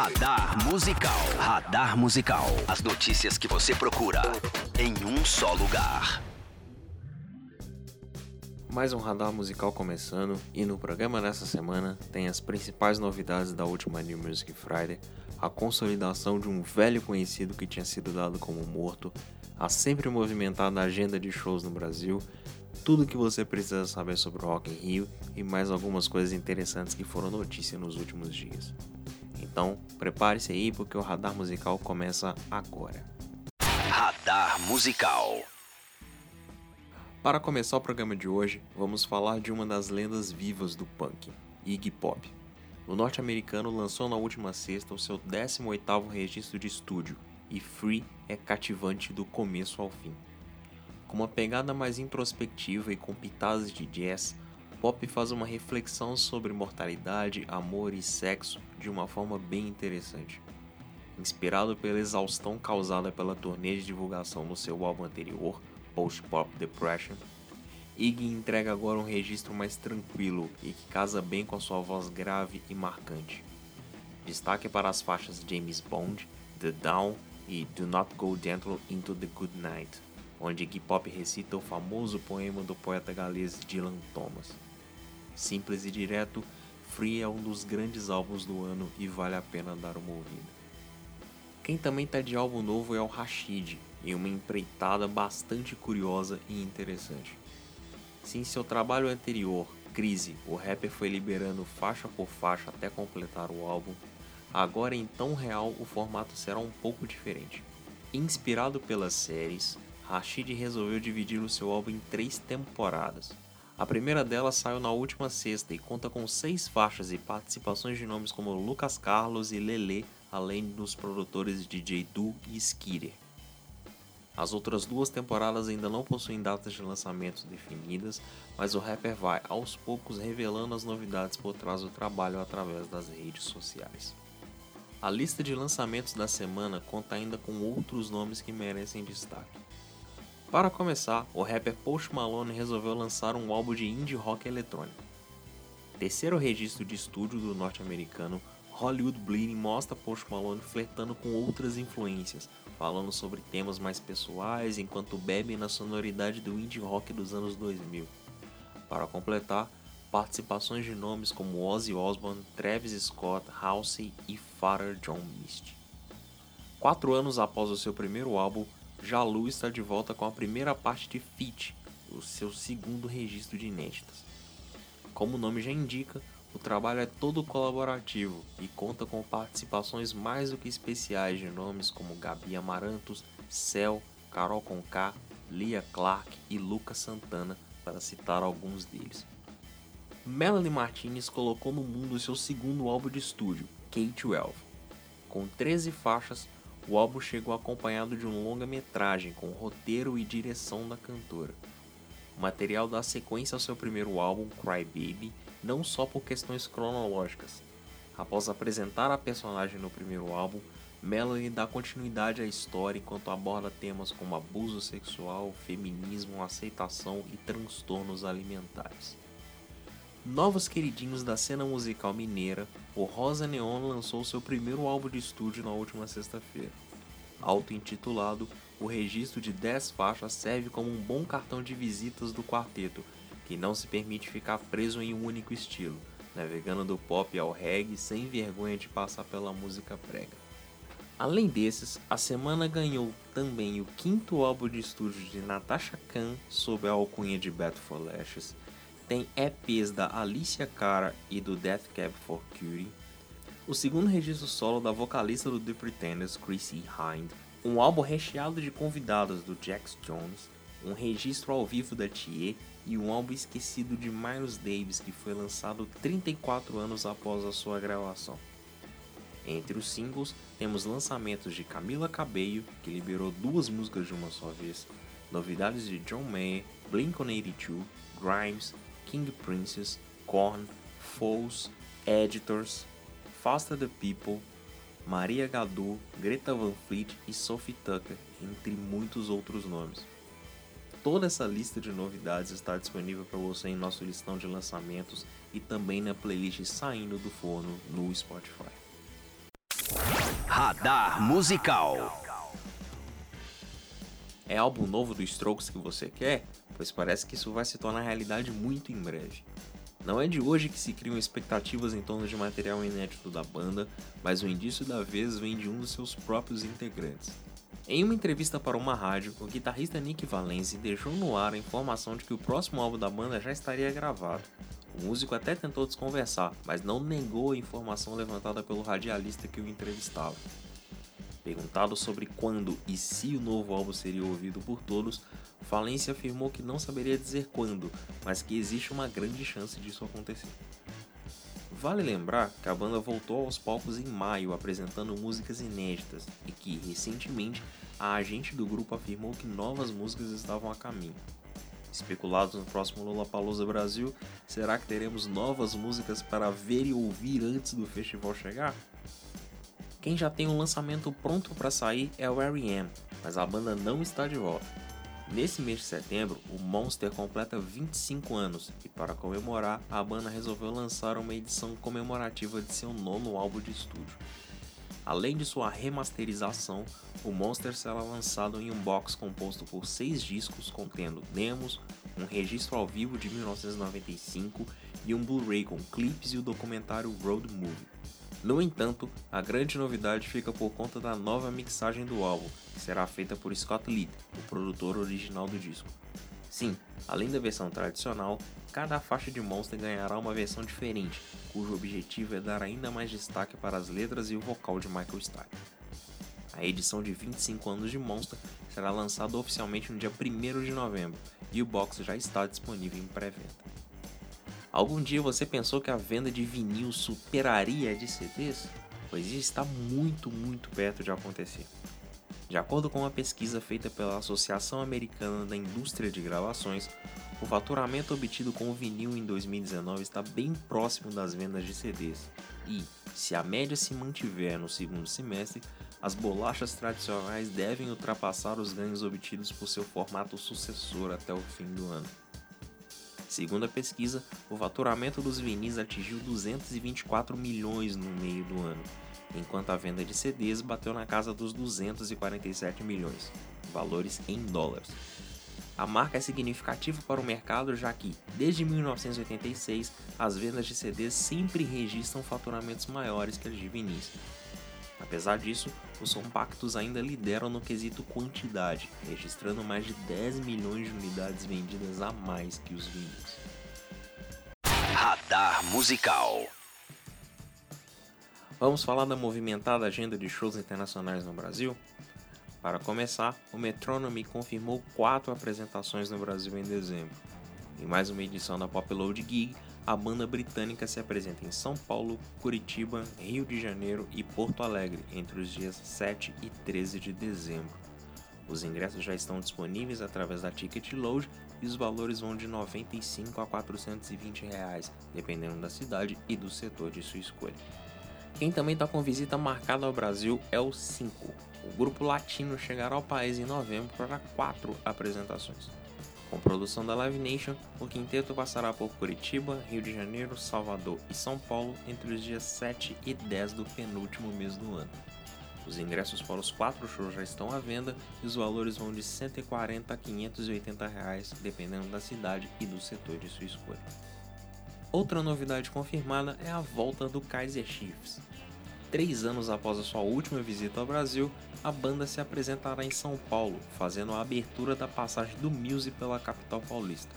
Radar Musical. Radar Musical. As notícias que você procura em um só lugar. Mais um radar musical começando e no programa dessa semana tem as principais novidades da última New Music Friday, a consolidação de um velho conhecido que tinha sido dado como morto, a sempre movimentada agenda de shows no Brasil, tudo que você precisa saber sobre o Rock in Rio e mais algumas coisas interessantes que foram notícia nos últimos dias. Então, prepare-se aí porque o radar musical começa agora. Radar Musical. Para começar o programa de hoje, vamos falar de uma das lendas vivas do punk, Iggy Pop. O norte-americano lançou na última sexta o seu 18º registro de estúdio, e Free é cativante do começo ao fim. Com uma pegada mais introspectiva e com pitadas de jazz, Pop faz uma reflexão sobre mortalidade, amor e sexo de uma forma bem interessante. Inspirado pela exaustão causada pela turnê de divulgação no seu álbum anterior, Post Pop Depression, Iggy entrega agora um registro mais tranquilo e que casa bem com a sua voz grave e marcante. Destaque para as faixas James Bond, The Down e Do Not Go Gentle Into the Good Night, onde Iggy Pop recita o famoso poema do poeta galês Dylan Thomas. Simples e direto, Free é um dos grandes álbuns do ano e vale a pena dar uma ouvida. Quem também tá de álbum novo é o Rashid, em uma empreitada bastante curiosa e interessante. Se em seu trabalho anterior, Crise, o rapper foi liberando faixa por faixa até completar o álbum, agora em tão real o formato será um pouco diferente. Inspirado pelas séries, Rashid resolveu dividir o seu álbum em três temporadas, a primeira delas saiu na última sexta e conta com seis faixas e participações de nomes como Lucas Carlos e Lele, além dos produtores DJ Du e Skitter. As outras duas temporadas ainda não possuem datas de lançamento definidas, mas o rapper vai aos poucos revelando as novidades por trás do trabalho através das redes sociais. A lista de lançamentos da semana conta ainda com outros nomes que merecem destaque. Para começar, o rapper Post Malone resolveu lançar um álbum de indie rock eletrônico. Terceiro registro de estúdio do norte-americano, Hollywood Bleeding mostra Post Malone flertando com outras influências, falando sobre temas mais pessoais enquanto bebe na sonoridade do indie rock dos anos 2000. Para completar, participações de nomes como Ozzy Osbourne, Travis Scott, Halsey e Father John Misty. Quatro anos após o seu primeiro álbum, Jalu está de volta com a primeira parte de Fit, o seu segundo registro de inéditas. Como o nome já indica, o trabalho é todo colaborativo e conta com participações mais do que especiais de nomes como Gabi Amarantos, Cel, Carol Conká, Lia Clark e Lucas Santana, para citar alguns deles. Melanie Martinez colocou no mundo seu segundo álbum de estúdio, K-12. Com 13 faixas, o álbum chegou acompanhado de um longa-metragem com roteiro e direção da cantora. O material dá sequência ao seu primeiro álbum, Cry Baby, não só por questões cronológicas. Após apresentar a personagem no primeiro álbum, Melanie dá continuidade à história enquanto aborda temas como abuso sexual, feminismo, aceitação e transtornos alimentares. Novos queridinhos da cena musical mineira, o Rosa Neon lançou seu primeiro álbum de estúdio na última sexta-feira. Auto-intitulado, o registro de 10 faixas serve como um bom cartão de visitas do quarteto, que não se permite ficar preso em um único estilo, navegando do pop ao reggae sem vergonha de passar pela música prega. Além desses, a semana ganhou também o quinto álbum de estúdio de Natasha Khan sob a alcunha de Bat for Lashes, tem EPs da Alicia Cara e do Death Cab for Cutie, o segundo registro solo da vocalista do The Pretenders, Chrissy Hind, um álbum recheado de convidados do Jax Jones, um registro ao vivo da Thier e um álbum esquecido de Miles Davis que foi lançado 34 anos após a sua gravação. Entre os singles, temos lançamentos de Camila Cabello, que liberou duas músicas de uma só vez, novidades de John Mayer, Blink-182, Grimes, King Princess, Korn, Foes, Editors, Faster the People, Maria Gadu, Greta Van Fleet e Sophie Tucker, entre muitos outros nomes. Toda essa lista de novidades está disponível para você em nosso listão de lançamentos e também na playlist Saindo do Forno no Spotify. Radar Musical. É álbum novo do Strokes que você quer? Pois parece que isso vai se tornar realidade muito em breve. Não é de hoje que se criam expectativas em torno de material inédito da banda, mas o indício da vez vem de um dos seus próprios integrantes. Em uma entrevista para uma rádio, o guitarrista Nick Valenzi deixou no ar a informação de que o próximo álbum da banda já estaria gravado. O músico até tentou desconversar, mas não negou a informação levantada pelo radialista que o entrevistava. Perguntado sobre quando e se o novo álbum seria ouvido por todos, Falência afirmou que não saberia dizer quando, mas que existe uma grande chance disso acontecer. Vale lembrar que a banda voltou aos palcos em maio apresentando músicas inéditas e que, recentemente, a agente do grupo afirmou que novas músicas estavam a caminho. Especulados no próximo Lollapalooza Brasil, será que teremos novas músicas para ver e ouvir antes do festival chegar? Quem já tem um lançamento pronto para sair é o R.E.M., mas a banda não está de volta. Nesse mês de setembro, o Monster completa 25 anos e, para comemorar, a banda resolveu lançar uma edição comemorativa de seu nono álbum de estúdio. Além de sua remasterização, o Monster será lançado em um box composto por seis discos contendo demos, um registro ao vivo de 1995 e um Blu-ray com clipes e o documentário Road Movie. No entanto, a grande novidade fica por conta da nova mixagem do álbum, que será feita por Scott Litt, o produtor original do disco. Sim, além da versão tradicional, cada faixa de Monster ganhará uma versão diferente, cujo objetivo é dar ainda mais destaque para as letras e o vocal de Michael Stipe. A edição de 25 anos de Monster será lançada oficialmente no dia 1 de novembro e o box já está disponível em pré-venda. Algum dia você pensou que a venda de vinil superaria a de CDs? Pois isso está muito, muito perto de acontecer. De acordo com uma pesquisa feita pela Associação Americana da Indústria de Gravações, o faturamento obtido com o vinil em 2019 está bem próximo das vendas de CDs. E, se a média se mantiver no segundo semestre, as bolachas tradicionais devem ultrapassar os ganhos obtidos por seu formato sucessor até o fim do ano. Segundo a pesquisa, o faturamento dos vinis atingiu 224 milhões no meio do ano, enquanto a venda de CDs bateu na casa dos 247 milhões, valores em dólares. A marca é significativa para o mercado já que, desde 1986, as vendas de CDs sempre registram faturamentos maiores que as de vinis. Apesar disso, os compactos ainda lideram no quesito quantidade, registrando mais de 10 milhões de unidades vendidas a mais que os vinis. Radar Musical Vamos falar da movimentada agenda de shows internacionais no Brasil? Para começar, o Metronome confirmou quatro apresentações no Brasil em dezembro. Em mais uma edição da Pop Load Gig, a banda britânica se apresenta em São Paulo, Curitiba, Rio de Janeiro e Porto Alegre entre os dias 7 e 13 de dezembro. Os ingressos já estão disponíveis através da Ticket Load e os valores vão de R$ 95 a 420 reais, dependendo da cidade e do setor de sua escolha. Quem também está com visita marcada ao Brasil é o 5. O grupo latino chegará ao país em novembro para quatro apresentações. Com produção da Live Nation, o quinteto passará por Curitiba, Rio de Janeiro, Salvador e São Paulo entre os dias 7 e 10 do penúltimo mês do ano. Os ingressos para os quatro shows já estão à venda e os valores vão de 140 a 580 reais, dependendo da cidade e do setor de sua escolha. Outra novidade confirmada é a volta do Kaiser Chiefs. Três anos após a sua última visita ao Brasil, a banda se apresentará em São Paulo, fazendo a abertura da passagem do Muse pela capital paulista.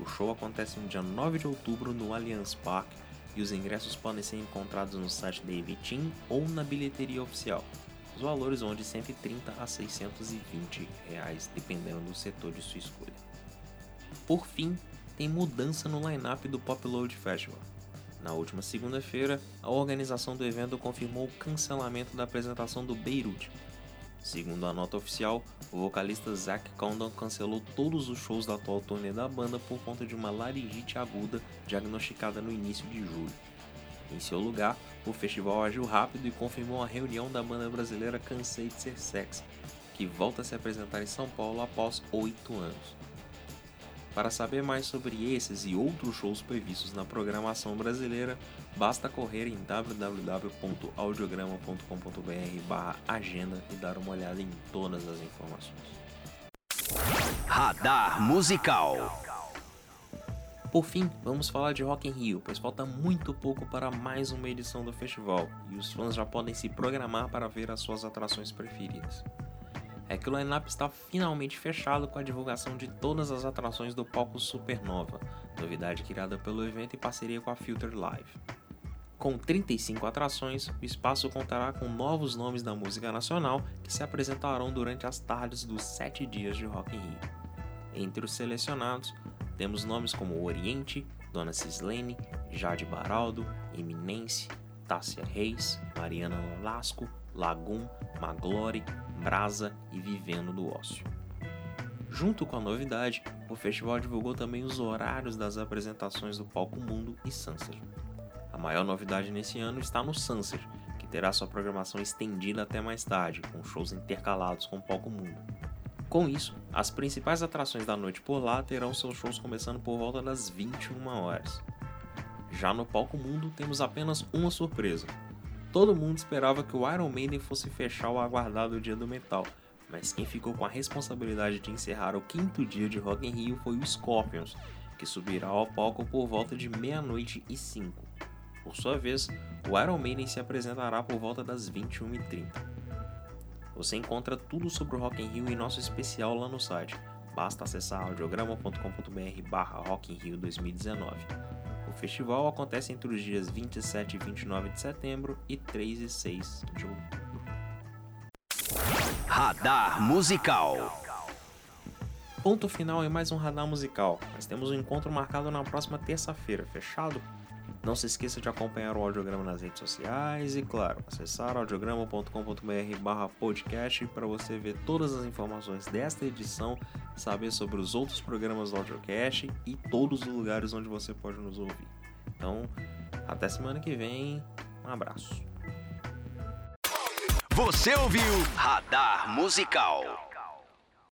O show acontece no dia 9 de outubro no Allianz Parque e os ingressos podem ser encontrados no site da Evitim ou na bilheteria oficial. Os valores vão de 130 a 620 reais, dependendo do setor de sua escolha. Por fim, tem mudança no line-up do Pop Load Festival. Na última segunda-feira, a organização do evento confirmou o cancelamento da apresentação do Beirut. Segundo a nota oficial, o vocalista Zach Condon cancelou todos os shows da atual turnê da banda por conta de uma laringite aguda diagnosticada no início de julho. Em seu lugar, o festival agiu rápido e confirmou a reunião da banda brasileira Cansei de Ser Sexy, que volta a se apresentar em São Paulo após oito anos. Para saber mais sobre esses e outros shows previstos na programação brasileira, basta correr em www.audiograma.com.br/agenda e dar uma olhada em todas as informações. Radar Musical. Por fim, vamos falar de Rock in Rio, pois falta muito pouco para mais uma edição do festival e os fãs já podem se programar para ver as suas atrações preferidas é que o lineup está finalmente fechado com a divulgação de todas as atrações do palco Supernova, novidade criada pelo evento em parceria com a Filter Live. Com 35 atrações, o espaço contará com novos nomes da música nacional que se apresentarão durante as tardes dos 7 dias de Rock in Rio. Entre os selecionados, temos nomes como Oriente, Dona Cislene, Jade Baraldo, Eminence, Tássia Reis, Mariana Nolasco, Lagum, Maglore, Brasa e Vivendo do Ócio. Junto com a novidade, o festival divulgou também os horários das apresentações do Palco Mundo e Sanser. A maior novidade nesse ano está no Sanser, que terá sua programação estendida até mais tarde, com shows intercalados com o Palco Mundo. Com isso, as principais atrações da noite por lá terão seus shows começando por volta das 21 horas. Já no Palco Mundo temos apenas uma surpresa, Todo mundo esperava que o Iron Maiden fosse fechar o aguardado Dia do Metal, mas quem ficou com a responsabilidade de encerrar o quinto dia de Rock in Rio foi o Scorpions, que subirá ao palco por volta de meia-noite e cinco. Por sua vez, o Iron Maiden se apresentará por volta das 21h30. Você encontra tudo sobre o Rock in Rio em nosso especial lá no site. Basta acessar audiograma.com.br barra Rock in Rio 2019 festival acontece entre os dias 27 e 29 de setembro e 3 e 6 de outubro. Radar Musical. Ponto final em mais um radar musical. Nós temos um encontro marcado na próxima terça-feira, fechado? Não se esqueça de acompanhar o audiograma nas redes sociais e, claro, acessar audiograma.com.br podcast para você ver todas as informações desta edição, saber sobre os outros programas do Audiocast e todos os lugares onde você pode nos ouvir. Então, até semana que vem. Um abraço. Você ouviu Radar Musical.